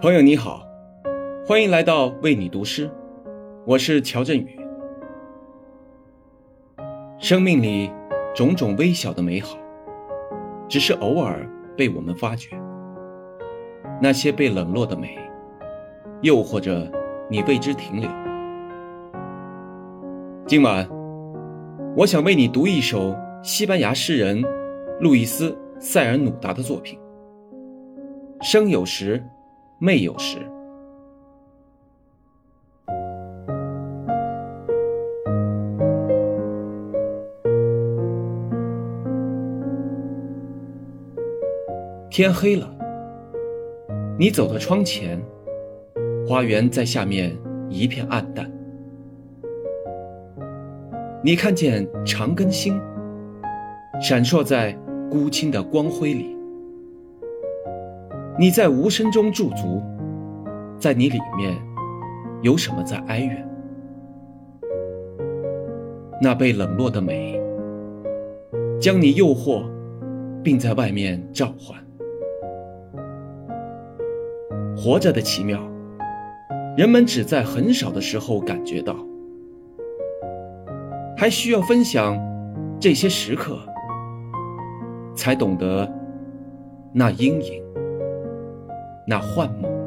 朋友你好，欢迎来到为你读诗，我是乔振宇。生命里种种微小的美好，只是偶尔被我们发觉。那些被冷落的美，又或者你为之停留。今晚，我想为你读一首西班牙诗人路易斯·塞尔努达的作品。生有时。没有时，天黑了，你走到窗前，花园在下面一片暗淡。你看见长根星闪烁在孤清的光辉里。你在无声中驻足，在你里面有什么在哀怨？那被冷落的美，将你诱惑，并在外面召唤。活着的奇妙，人们只在很少的时候感觉到，还需要分享这些时刻，才懂得那阴影。那幻梦。